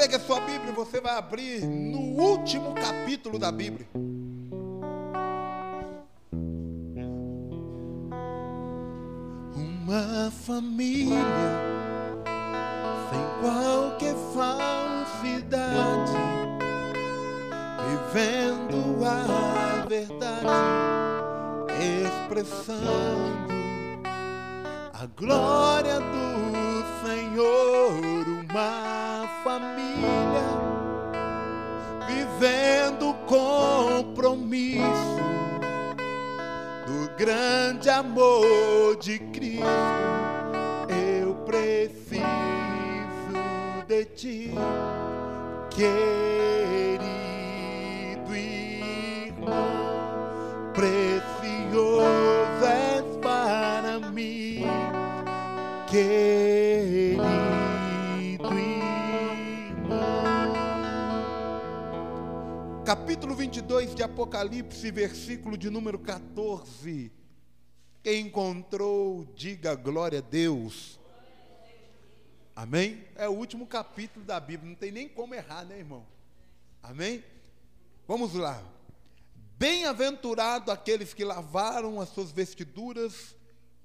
Pegue a sua Bíblia você vai abrir no último capítulo da Bíblia. Uma família sem qualquer falsidade, vivendo a verdade, expressando a glória do Senhor. Uma compromisso do grande amor de Cristo. Eu preciso de ti, querido irmão, precioso és para mim, querido 2 de Apocalipse, versículo de número 14. Quem encontrou, diga glória a Deus. Amém? É o último capítulo da Bíblia, não tem nem como errar, né, irmão? Amém? Vamos lá. Bem-aventurado aqueles que lavaram as suas vestiduras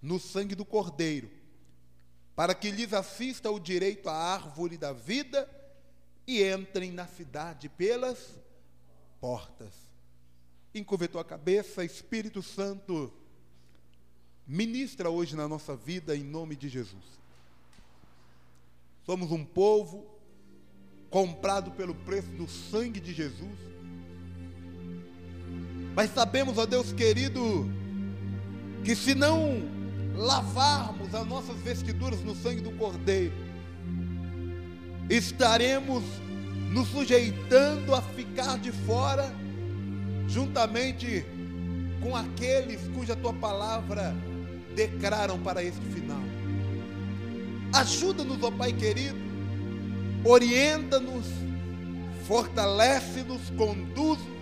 no sangue do Cordeiro, para que lhes assista o direito à árvore da vida e entrem na cidade pelas portas. Encurve tua cabeça, Espírito Santo, ministra hoje na nossa vida em nome de Jesus. Somos um povo comprado pelo preço do sangue de Jesus. Mas sabemos, ó Deus querido, que se não lavarmos as nossas vestiduras no sangue do Cordeiro, estaremos nos sujeitando a ficar de fora, juntamente com aqueles cuja tua palavra declaram para este final. Ajuda-nos, ó Pai querido, orienta-nos, fortalece-nos, conduz-nos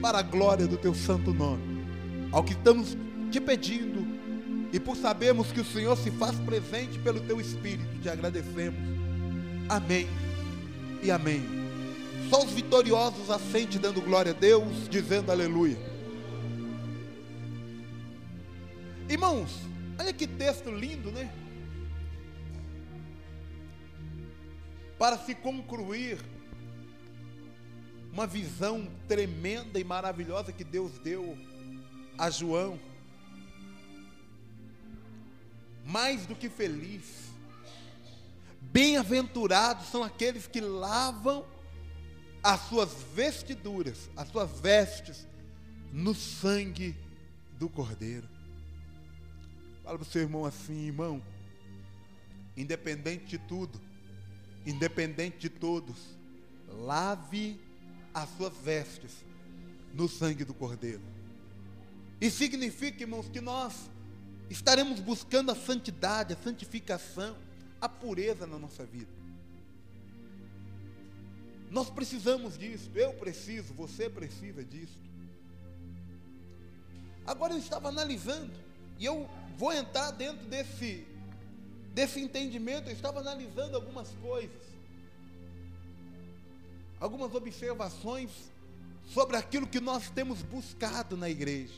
para a glória do teu santo nome. Ao que estamos te pedindo, e por sabermos que o Senhor se faz presente pelo teu Espírito, te agradecemos. Amém e amém. Só os vitoriosos assente dando glória a Deus, dizendo aleluia. Irmãos, olha que texto lindo, né? Para se concluir uma visão tremenda e maravilhosa que Deus deu a João. Mais do que feliz, bem-aventurados são aqueles que lavam as suas vestiduras, as suas vestes, no sangue do Cordeiro. Fala para o seu irmão assim, irmão, independente de tudo, independente de todos, lave as suas vestes no sangue do Cordeiro. E significa, irmãos, que nós estaremos buscando a santidade, a santificação, a pureza na nossa vida. Nós precisamos disso, eu preciso, você precisa disso. Agora eu estava analisando, e eu vou entrar dentro desse, desse entendimento, eu estava analisando algumas coisas algumas observações sobre aquilo que nós temos buscado na igreja.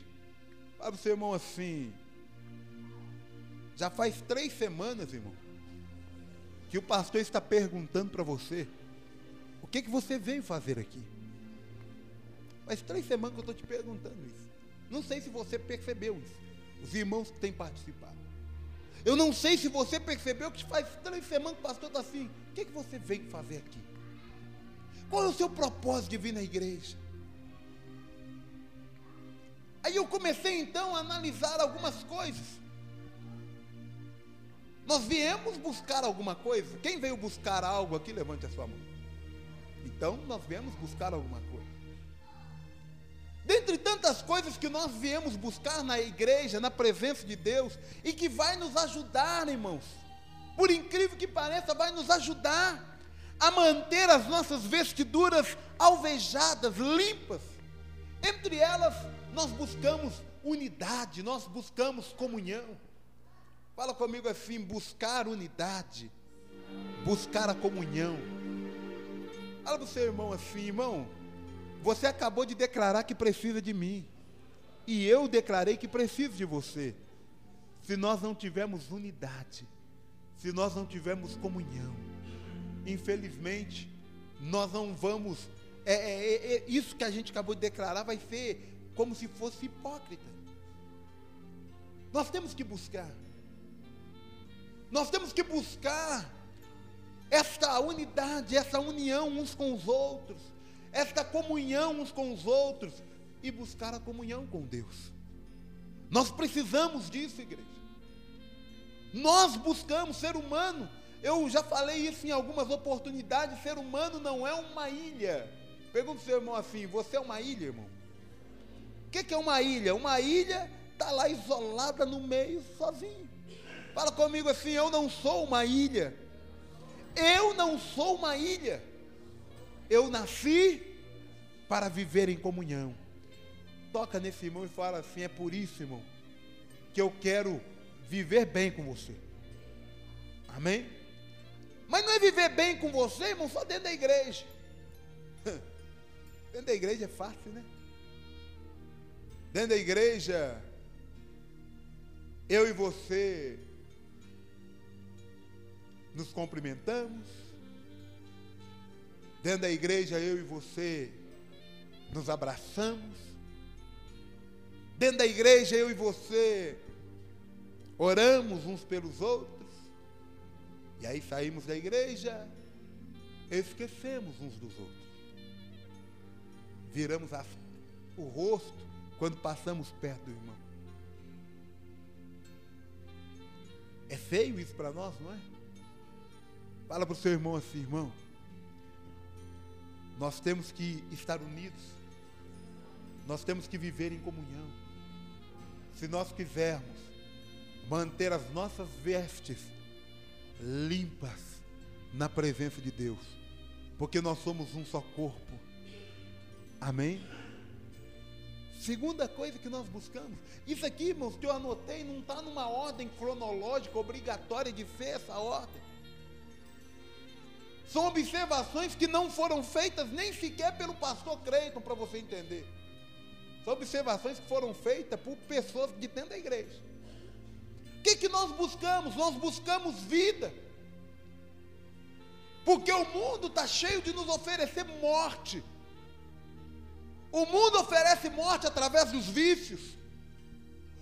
O seu irmão assim, já faz três semanas, irmão, que o pastor está perguntando para você, que, que você veio fazer aqui? Faz três semanas que eu estou te perguntando isso. Não sei se você percebeu isso, os irmãos que têm participado. Eu não sei se você percebeu que faz três semanas que o pastor está assim, o que, que você veio fazer aqui? Qual é o seu propósito de vir na igreja? Aí eu comecei então a analisar algumas coisas. Nós viemos buscar alguma coisa. Quem veio buscar algo aqui, levante a sua mão. Então, nós viemos buscar alguma coisa. Dentre tantas coisas que nós viemos buscar na igreja, na presença de Deus, e que vai nos ajudar, irmãos, por incrível que pareça, vai nos ajudar a manter as nossas vestiduras alvejadas, limpas. Entre elas, nós buscamos unidade, nós buscamos comunhão. Fala comigo assim: buscar unidade, buscar a comunhão. Fala para o seu irmão assim, irmão, você acabou de declarar que precisa de mim. E eu declarei que preciso de você. Se nós não tivermos unidade, se nós não tivermos comunhão, infelizmente, nós não vamos. É, é, é, é isso que a gente acabou de declarar vai ser como se fosse hipócrita. Nós temos que buscar. Nós temos que buscar esta unidade, essa união uns com os outros, esta comunhão uns com os outros e buscar a comunhão com Deus. Nós precisamos disso, igreja. Nós buscamos ser humano. Eu já falei isso em algumas oportunidades. Ser humano não é uma ilha. Pergunta o seu irmão assim: Você é uma ilha, irmão? O que é uma ilha? Uma ilha está lá isolada no meio, sozinho. Fala comigo assim: Eu não sou uma ilha. Eu não sou uma ilha. Eu nasci para viver em comunhão. Toca nesse irmão e fala assim: É por isso, irmão, que eu quero viver bem com você. Amém? Mas não é viver bem com você, irmão, só dentro da igreja. dentro da igreja é fácil, né? Dentro da igreja, eu e você nos cumprimentamos. Dentro da igreja, eu e você nos abraçamos. Dentro da igreja, eu e você oramos uns pelos outros. E aí saímos da igreja, esquecemos uns dos outros. Viramos o rosto quando passamos perto do irmão. É feio isso para nós, não é? Fala para o seu irmão assim, irmão. Nós temos que estar unidos. Nós temos que viver em comunhão. Se nós quisermos manter as nossas vestes limpas na presença de Deus, porque nós somos um só corpo. Amém? Segunda coisa que nós buscamos. Isso aqui, irmãos, que eu anotei, não está numa ordem cronológica obrigatória de ser essa ordem. São observações que não foram feitas nem sequer pelo pastor Creighton, para você entender. São observações que foram feitas por pessoas de dentro da igreja. O que, que nós buscamos? Nós buscamos vida. Porque o mundo está cheio de nos oferecer morte. O mundo oferece morte através dos vícios.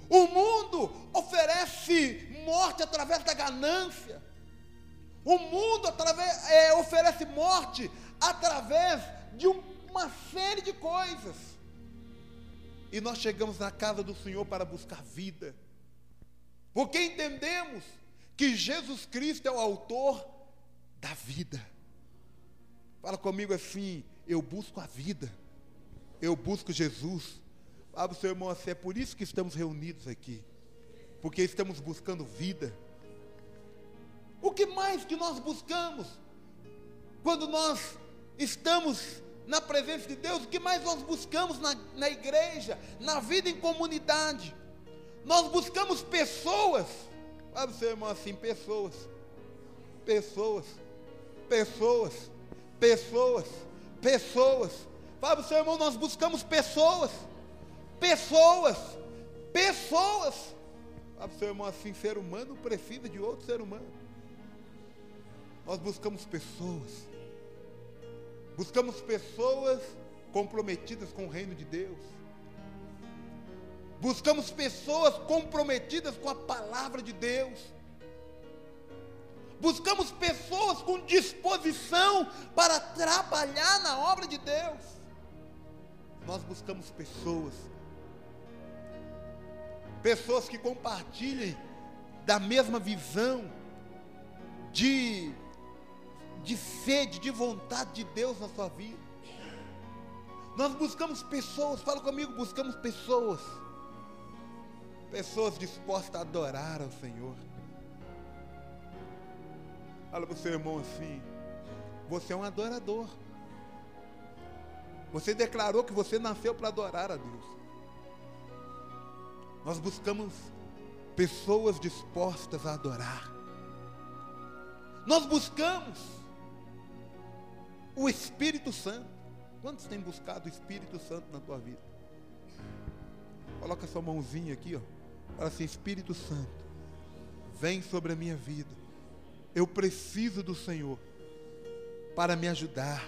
O mundo oferece morte através da ganância. O mundo através, é, oferece morte através de um, uma série de coisas. E nós chegamos na casa do Senhor para buscar vida. Porque entendemos que Jesus Cristo é o autor da vida. Fala comigo assim: eu busco a vida, eu busco Jesus. Fala para o seu irmão assim: é por isso que estamos reunidos aqui, porque estamos buscando vida. O que mais que nós buscamos quando nós estamos na presença de Deus? O que mais nós buscamos na, na igreja, na vida em comunidade? Nós buscamos pessoas. Sabe, seu irmão, assim, pessoas. Pessoas. Pessoas. Pessoas. Pessoas. Fala seu irmão, nós buscamos pessoas. Pessoas. Pessoas. Fala seu irmão, assim, ser humano precisa de outro ser humano. Nós buscamos pessoas. Buscamos pessoas comprometidas com o reino de Deus. Buscamos pessoas comprometidas com a palavra de Deus. Buscamos pessoas com disposição para trabalhar na obra de Deus. Nós buscamos pessoas. Pessoas que compartilhem da mesma visão de de sede, de vontade de Deus na sua vida. Nós buscamos pessoas, fala comigo, buscamos pessoas. Pessoas dispostas a adorar ao Senhor. Fala para o seu irmão assim: você é um adorador. Você declarou que você nasceu para adorar a Deus. Nós buscamos pessoas dispostas a adorar. Nós buscamos o Espírito Santo. Quantos têm buscado o Espírito Santo na tua vida? Coloca sua mãozinha aqui, ó. Fala assim: Espírito Santo, vem sobre a minha vida. Eu preciso do Senhor para me ajudar,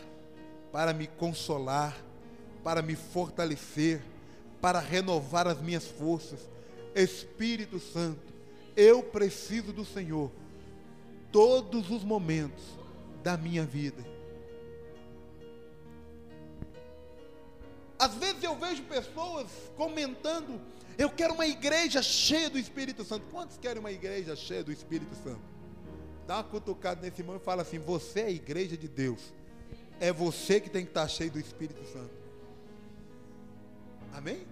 para me consolar, para me fortalecer, para renovar as minhas forças. Espírito Santo, eu preciso do Senhor todos os momentos da minha vida. Às vezes eu vejo pessoas comentando: eu quero uma igreja cheia do Espírito Santo. Quantos querem uma igreja cheia do Espírito Santo? Dá uma cutucada nesse irmão e fala assim: Você é a igreja de Deus. É você que tem que estar cheio do Espírito Santo. Amém?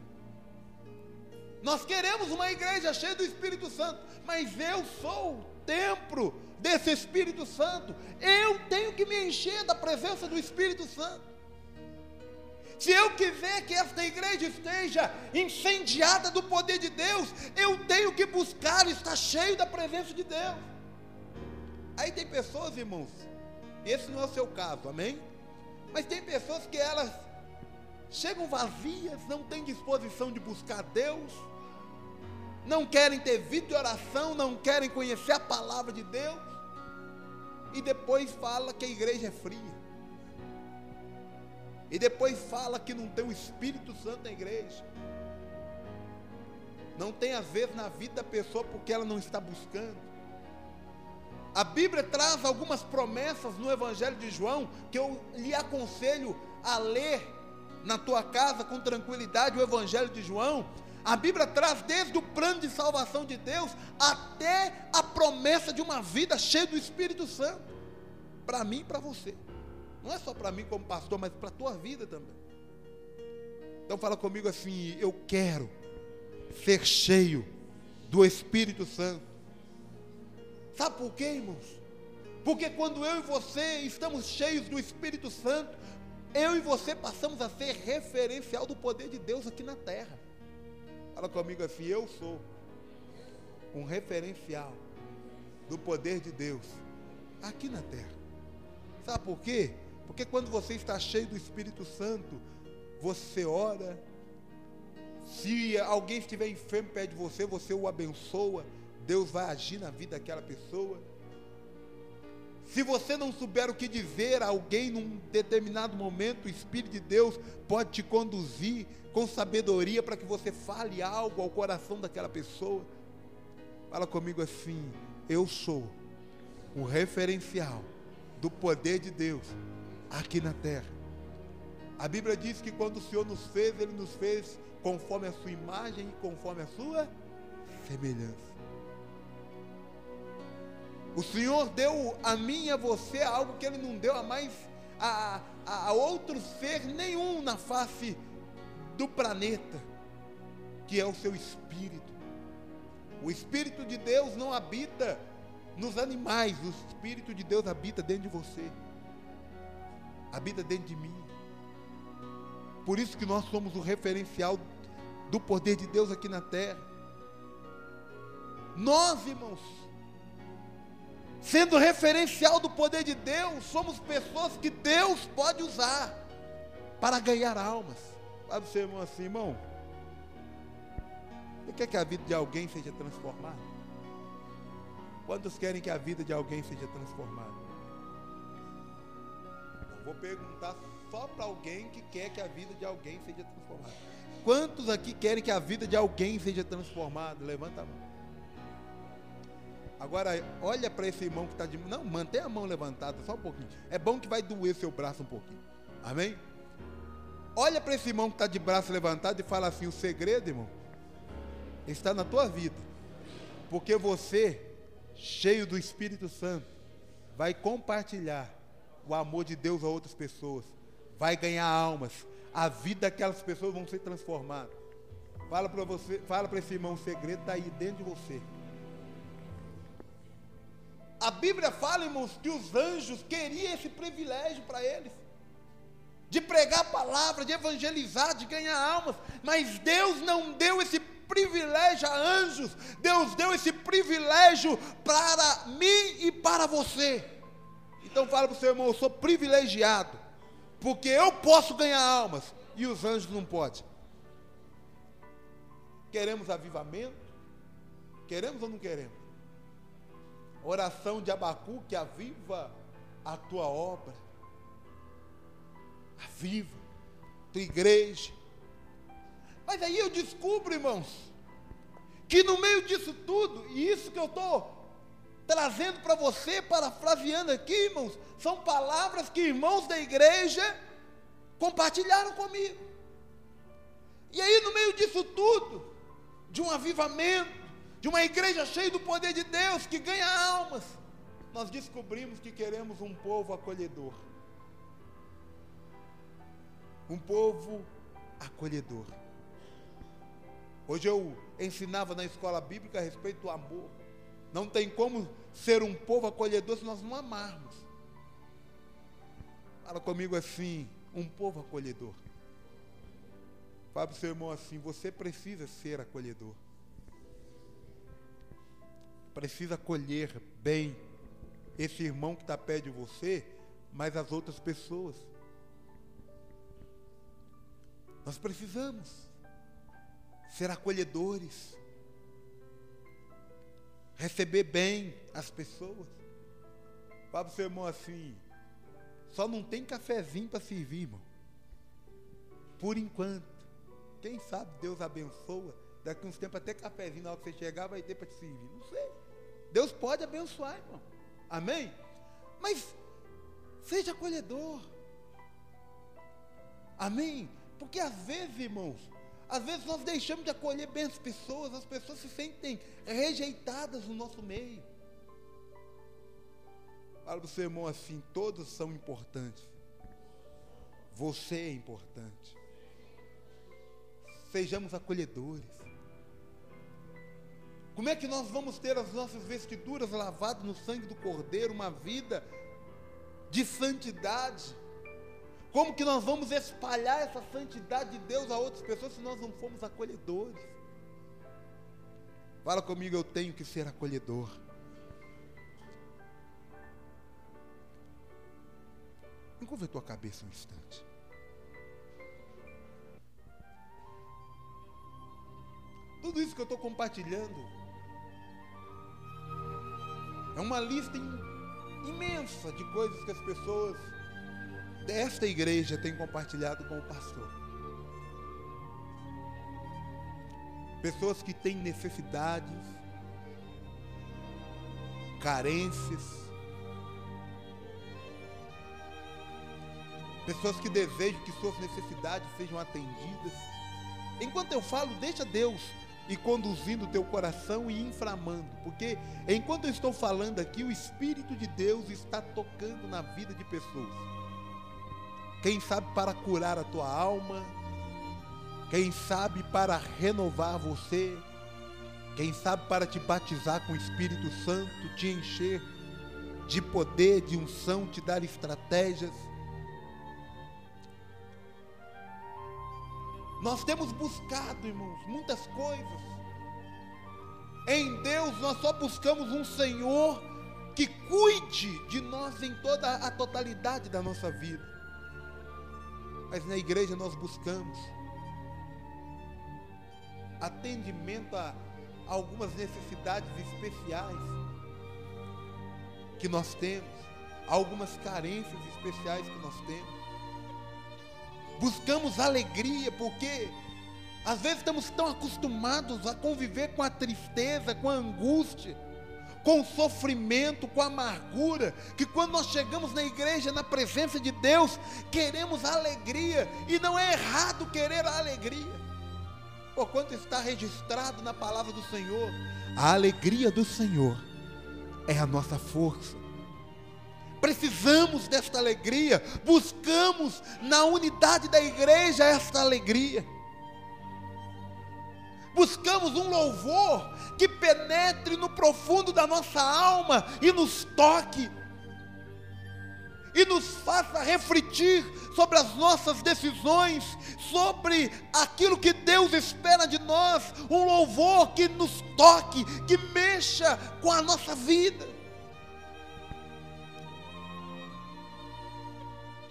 Nós queremos uma igreja cheia do Espírito Santo, mas eu sou o templo desse Espírito Santo. Eu tenho que me encher da presença do Espírito Santo. Se eu quiser que esta igreja esteja incendiada do poder de Deus, eu tenho que buscar estar cheio da presença de Deus. Aí tem pessoas, irmãos, esse não é o seu caso, amém? Mas tem pessoas que elas chegam vazias, não têm disposição de buscar Deus, não querem ter vida de oração, não querem conhecer a palavra de Deus, e depois fala que a igreja é fria. E depois fala que não tem o Espírito Santo na igreja. Não tem a ver na vida da pessoa porque ela não está buscando. A Bíblia traz algumas promessas no Evangelho de João que eu lhe aconselho a ler na tua casa com tranquilidade o Evangelho de João. A Bíblia traz desde o plano de salvação de Deus até a promessa de uma vida cheia do Espírito Santo. Para mim e para você. Não é só para mim como pastor, mas para a tua vida também. Então fala comigo assim: eu quero ser cheio do Espírito Santo. Sabe por quê, irmãos? Porque quando eu e você estamos cheios do Espírito Santo, eu e você passamos a ser referencial do poder de Deus aqui na terra. Fala comigo assim: eu sou um referencial do poder de Deus aqui na terra. Sabe por quê? Porque quando você está cheio do Espírito Santo, você ora. Se alguém estiver enfermo perto de você, você o abençoa. Deus vai agir na vida daquela pessoa. Se você não souber o que dizer a alguém num determinado momento, o Espírito de Deus pode te conduzir com sabedoria para que você fale algo ao coração daquela pessoa. Fala comigo assim: eu sou o referencial do poder de Deus aqui na terra. A Bíblia diz que quando o Senhor nos fez, Ele nos fez conforme a sua imagem e conforme a sua semelhança. O Senhor deu a mim e a você algo que Ele não deu a mais a, a, a outro ser nenhum na face do planeta, que é o seu espírito. O Espírito de Deus não habita nos animais, o Espírito de Deus habita dentro de você habita dentro de mim. Por isso que nós somos o referencial do poder de Deus aqui na terra. Nós, irmãos, sendo referencial do poder de Deus, somos pessoas que Deus pode usar para ganhar almas. Sabe o seu irmão assim, irmão? Você quer que a vida de alguém seja transformada? Quantos querem que a vida de alguém seja transformada? Vou perguntar só para alguém que quer que a vida de alguém seja transformada. Quantos aqui querem que a vida de alguém seja transformada? Levanta a mão. Agora, olha para esse irmão que está de. Não, mantém a mão levantada só um pouquinho. É bom que vai doer seu braço um pouquinho. Amém? Olha para esse irmão que está de braço levantado e fala assim: o segredo, irmão, está na tua vida. Porque você, cheio do Espírito Santo, vai compartilhar o amor de Deus a outras pessoas, vai ganhar almas, a vida daquelas pessoas vão ser transformadas. Fala para você, fala para esse irmão, o segredo está aí dentro de você. A Bíblia fala, irmãos, que os anjos queriam esse privilégio para eles. De pregar a palavra, de evangelizar, de ganhar almas. Mas Deus não deu esse privilégio a anjos. Deus deu esse privilégio para mim e para você. Então fala para o seu irmão, eu sou privilegiado Porque eu posso ganhar almas e os anjos não podem. Queremos avivamento? Queremos ou não queremos? Oração de Abacu que aviva a tua obra. Aviva tua igreja. Mas aí eu descubro, irmãos, que no meio disso tudo, e isso que eu estou trazendo para você, parafraseando aqui, irmãos, são palavras que irmãos da igreja compartilharam comigo. E aí, no meio disso tudo, de um avivamento, de uma igreja cheia do poder de Deus, que ganha almas, nós descobrimos que queremos um povo acolhedor. Um povo acolhedor. Hoje eu ensinava na escola bíblica a respeito do amor. Não tem como ser um povo acolhedor se nós não amarmos. Fala comigo assim, um povo acolhedor. Fala para o seu irmão assim, você precisa ser acolhedor. Precisa acolher bem esse irmão que está perto de você, mas as outras pessoas. Nós precisamos ser acolhedores receber bem as pessoas. Fala para o seu irmão assim, só não tem cafezinho para servir, irmão. Por enquanto. Quem sabe Deus abençoa. Daqui uns tempos até cafezinho, na hora que você chegar, vai ter para te servir. Não sei. Deus pode abençoar, irmão. Amém? Mas seja acolhedor. Amém? Porque às vezes, irmãos, às vezes nós deixamos de acolher bem as pessoas, as pessoas se sentem rejeitadas no nosso meio. Fala para o seu irmão assim: todos são importantes. Você é importante. Sejamos acolhedores. Como é que nós vamos ter as nossas vestiduras lavadas no sangue do Cordeiro, uma vida de santidade? Como que nós vamos espalhar essa santidade de Deus a outras pessoas se nós não formos acolhedores? Fala comigo, eu tenho que ser acolhedor. Encurva a tua cabeça um instante. Tudo isso que eu estou compartilhando é uma lista imensa de coisas que as pessoas desta igreja tem compartilhado com o pastor. Pessoas que têm necessidades, carências, pessoas que desejam que suas necessidades sejam atendidas. Enquanto eu falo, deixa Deus ir conduzindo o teu coração e inflamando, porque enquanto eu estou falando aqui, o Espírito de Deus está tocando na vida de pessoas. Quem sabe para curar a tua alma, quem sabe para renovar você, quem sabe para te batizar com o Espírito Santo, te encher de poder, de unção, te dar estratégias. Nós temos buscado, irmãos, muitas coisas. Em Deus nós só buscamos um Senhor que cuide de nós em toda a totalidade da nossa vida. Mas na igreja nós buscamos atendimento a algumas necessidades especiais que nós temos, algumas carências especiais que nós temos. Buscamos alegria, porque às vezes estamos tão acostumados a conviver com a tristeza, com a angústia com sofrimento, com amargura, que quando nós chegamos na igreja, na presença de Deus, queremos alegria, e não é errado querer a alegria, por quanto está registrado na palavra do Senhor, a alegria do Senhor é a nossa força. Precisamos desta alegria, buscamos na unidade da igreja esta alegria. Buscamos um louvor que penetre no profundo da nossa alma e nos toque, e nos faça refletir sobre as nossas decisões, sobre aquilo que Deus espera de nós, um louvor que nos toque, que mexa com a nossa vida.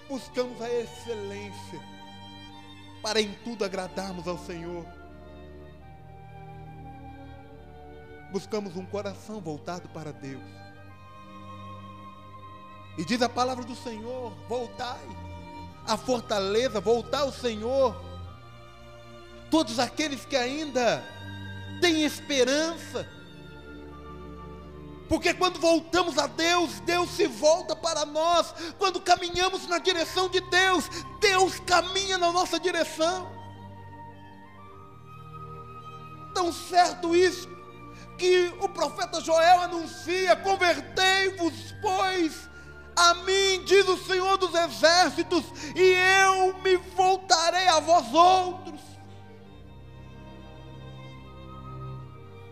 buscamos a excelência para em tudo agradarmos ao Senhor. Buscamos um coração voltado para Deus. E diz a palavra do Senhor: voltai à fortaleza, voltar ao Senhor. Todos aqueles que ainda têm esperança, porque quando voltamos a Deus, Deus se volta para nós. Quando caminhamos na direção de Deus, Deus caminha na nossa direção. Tão certo isso que o profeta Joel anuncia: convertei-vos, pois, a mim, diz o Senhor dos Exércitos, e eu me voltarei a vós outros.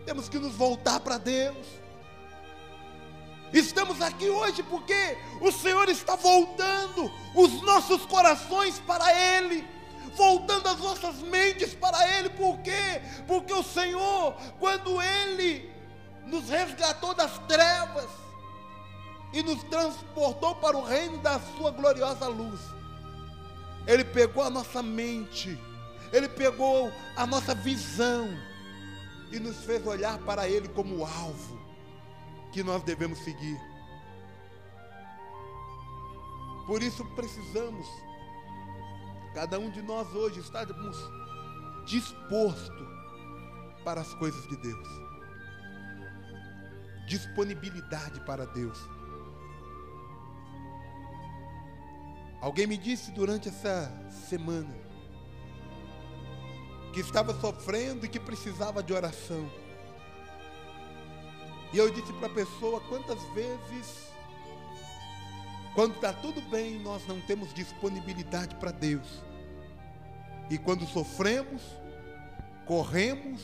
Temos que nos voltar para Deus. Estamos aqui hoje porque o Senhor está voltando os nossos corações para Ele, voltando as nossas mentes para Ele, por quê? Porque o Senhor, quando Ele nos resgatou das trevas e nos transportou para o reino da Sua gloriosa luz, Ele pegou a nossa mente, Ele pegou a nossa visão e nos fez olhar para Ele como alvo que nós devemos seguir. Por isso precisamos, cada um de nós hoje, estarmos disposto para as coisas de Deus. Disponibilidade para Deus. Alguém me disse durante essa semana que estava sofrendo e que precisava de oração. E eu disse para a pessoa quantas vezes, quando está tudo bem, nós não temos disponibilidade para Deus. E quando sofremos, corremos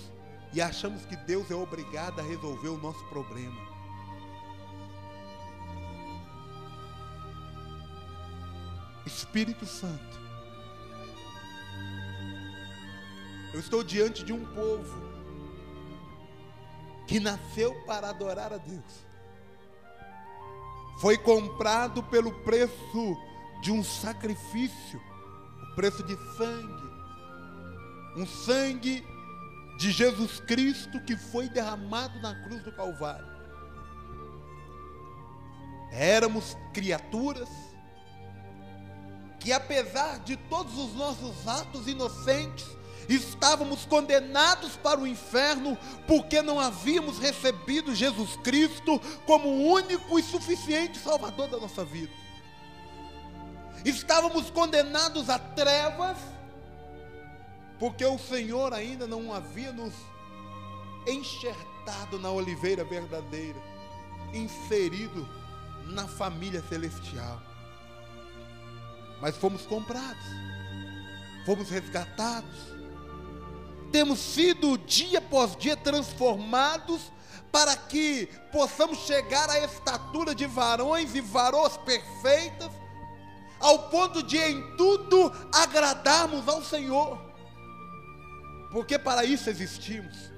e achamos que Deus é obrigado a resolver o nosso problema. Espírito Santo, eu estou diante de um povo que nasceu para adorar a Deus. Foi comprado pelo preço de um sacrifício, o preço de sangue. Um sangue de Jesus Cristo que foi derramado na cruz do Calvário. Éramos criaturas que, apesar de todos os nossos atos inocentes, estávamos condenados para o inferno porque não havíamos recebido Jesus Cristo como o único e suficiente Salvador da nossa vida. Estávamos condenados a trevas porque o Senhor ainda não havia nos enxertado na oliveira verdadeira, inserido na família celestial. Mas fomos comprados, fomos resgatados temos sido dia após dia transformados para que possamos chegar à estatura de varões e varoas perfeitas, ao ponto de em tudo agradarmos ao Senhor, porque para isso existimos.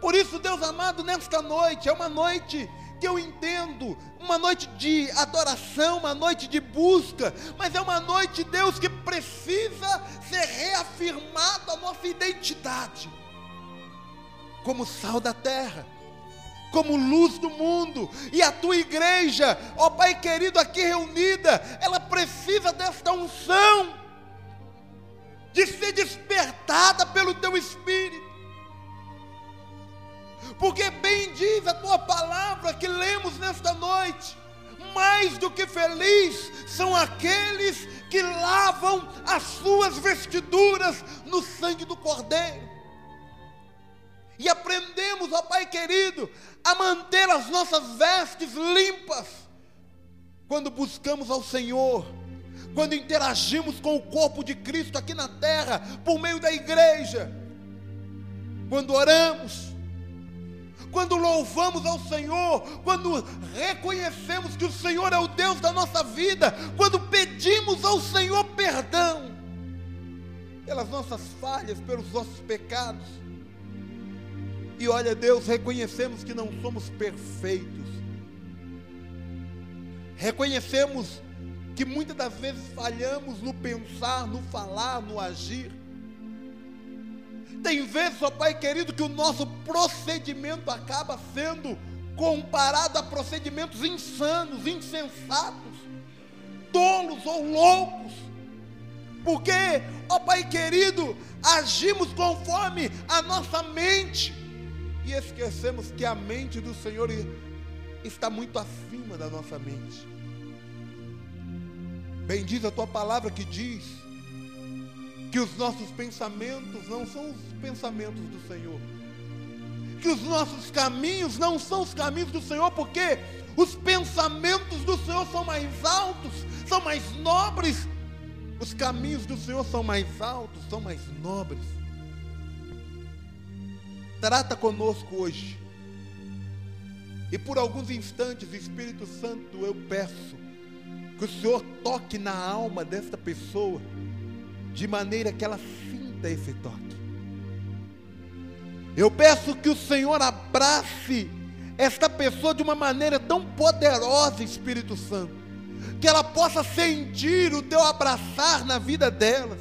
Por isso, Deus amado, nesta noite, é uma noite que eu entendo, uma noite de adoração, uma noite de busca, mas é uma noite, Deus, que precisa ser reafirmada a nossa identidade como sal da terra, como luz do mundo, e a tua igreja, ó Pai querido, aqui reunida, ela precisa desta unção, de ser despertada pelo teu Espírito porque bem diz a tua palavra que lemos nesta noite. Mais do que feliz são aqueles que lavam as suas vestiduras no sangue do Cordeiro. E aprendemos, ó Pai querido, a manter as nossas vestes limpas quando buscamos ao Senhor, quando interagimos com o corpo de Cristo aqui na terra, por meio da igreja, quando oramos, quando louvamos ao Senhor, quando reconhecemos que o Senhor é o Deus da nossa vida, quando pedimos ao Senhor perdão pelas nossas falhas, pelos nossos pecados. E olha, Deus, reconhecemos que não somos perfeitos. Reconhecemos que muitas das vezes falhamos no pensar, no falar, no agir. Tem vezes, ó Pai querido, que o nosso procedimento acaba sendo comparado a procedimentos insanos, insensatos, tolos ou loucos. Porque, ó Pai querido, agimos conforme a nossa mente e esquecemos que a mente do Senhor está muito acima da nossa mente. Bendiz a tua palavra que diz que os nossos pensamentos não são os pensamentos do Senhor. Que os nossos caminhos não são os caminhos do Senhor, porque os pensamentos do Senhor são mais altos, são mais nobres. Os caminhos do Senhor são mais altos, são mais nobres. Trata conosco hoje. E por alguns instantes, Espírito Santo, eu peço que o Senhor toque na alma desta pessoa, de maneira que ela sinta esse toque. Eu peço que o Senhor abrace esta pessoa de uma maneira tão poderosa, Espírito Santo, que ela possa sentir o teu abraçar na vida delas.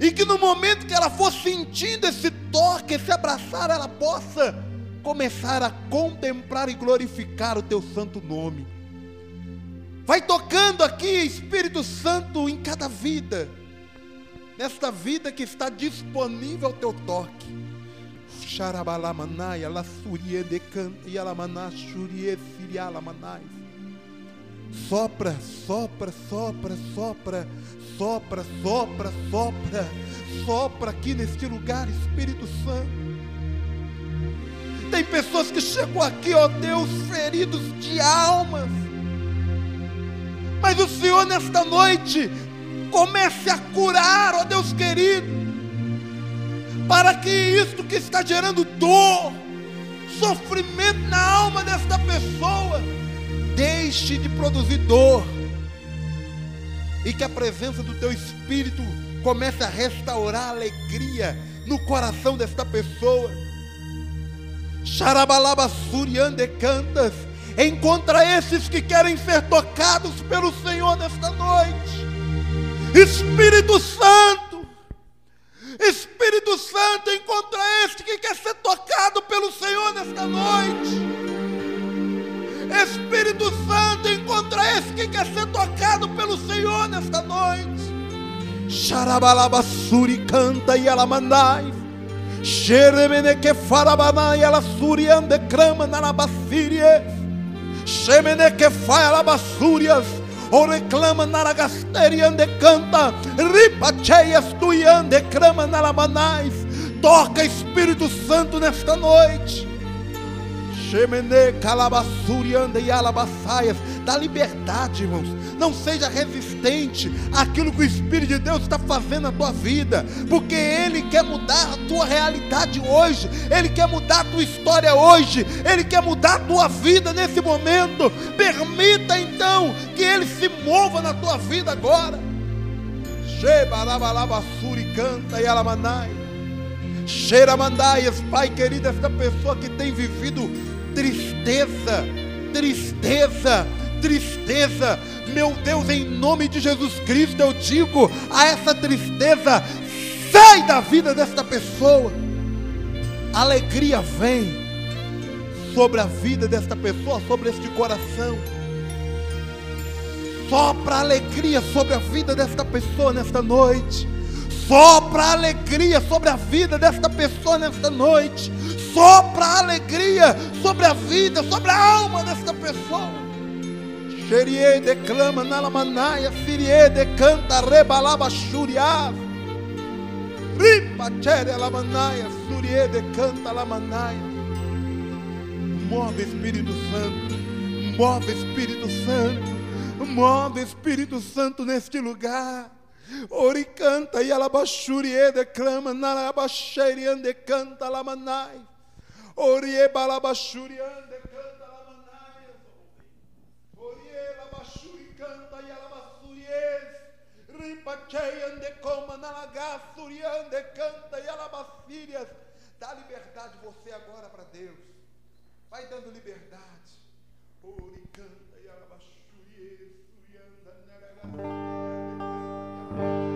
E que no momento que ela for sentindo esse toque, esse abraçar, ela possa começar a contemplar e glorificar o teu santo nome. Vai tocando aqui, Espírito Santo, em cada vida, nesta vida que está disponível ao teu toque. Sirialamanai. Sopra, sopra, sopra, sopra, sopra, sopra, sopra, sopra aqui neste lugar, Espírito Santo. Tem pessoas que chegam aqui, ó Deus, feridos de almas. Mas o Senhor, nesta noite, comece a curar, ó Deus querido, para que isto que está gerando dor, sofrimento na alma desta pessoa, deixe de produzir dor e que a presença do teu Espírito comece a restaurar a alegria no coração desta pessoa. Xarabalaba suriande cantas. Encontra esses que querem ser tocados pelo Senhor nesta noite. Espírito Santo. Espírito Santo, encontra este que quer ser tocado pelo Senhor nesta noite. Espírito Santo, encontra esse que quer ser tocado pelo Senhor nesta noite. Xarabalaba suri canta e ela mandai. Xeremene que farabanai ela suriande crama na labasirie. Xemene que fa alabasurias. O reclama na lagasteriande canta. Ripacheias tuiande crama na labanais. Toca Espírito Santo nesta noite. E. Dá liberdade, irmãos. Não seja resistente àquilo que o Espírito de Deus está fazendo na tua vida, porque Ele quer mudar a tua realidade hoje, Ele quer mudar a tua história hoje, Ele quer mudar a tua vida nesse momento. Permita então que Ele se mova na tua vida agora. Xebarabalabasuri canta e alamanai. Xeramandaias, Pai querido, esta pessoa que tem vivido tristeza, tristeza, tristeza. Meu Deus, em nome de Jesus Cristo, eu digo a essa tristeza: sai da vida desta pessoa. Alegria vem sobre a vida desta pessoa, sobre este coração. Sopra alegria sobre a vida desta pessoa nesta noite. Sopra alegria sobre a vida desta pessoa nesta noite. Sopra alegria sobre a vida, sobre a alma desta pessoa. Xerie declama na lamanaia, sirie decanta, rebalaba xuriá. Ripa chere lamanaia, surie decanta lamanaia. Move Espírito Santo, move Espírito Santo, move Espírito Santo neste lugar. Ori canta e alabaxurie declama, narabaxeriande canta lamanai. Orie balabaxuriande canta lamanai. Orie labaxuri canta e ripachei ande coma nalagaxuriande canta e alabaxírias. Dá liberdade você agora para Deus. Vai dando liberdade. Ori canta e alabaxuries. na narabaxurias. thank you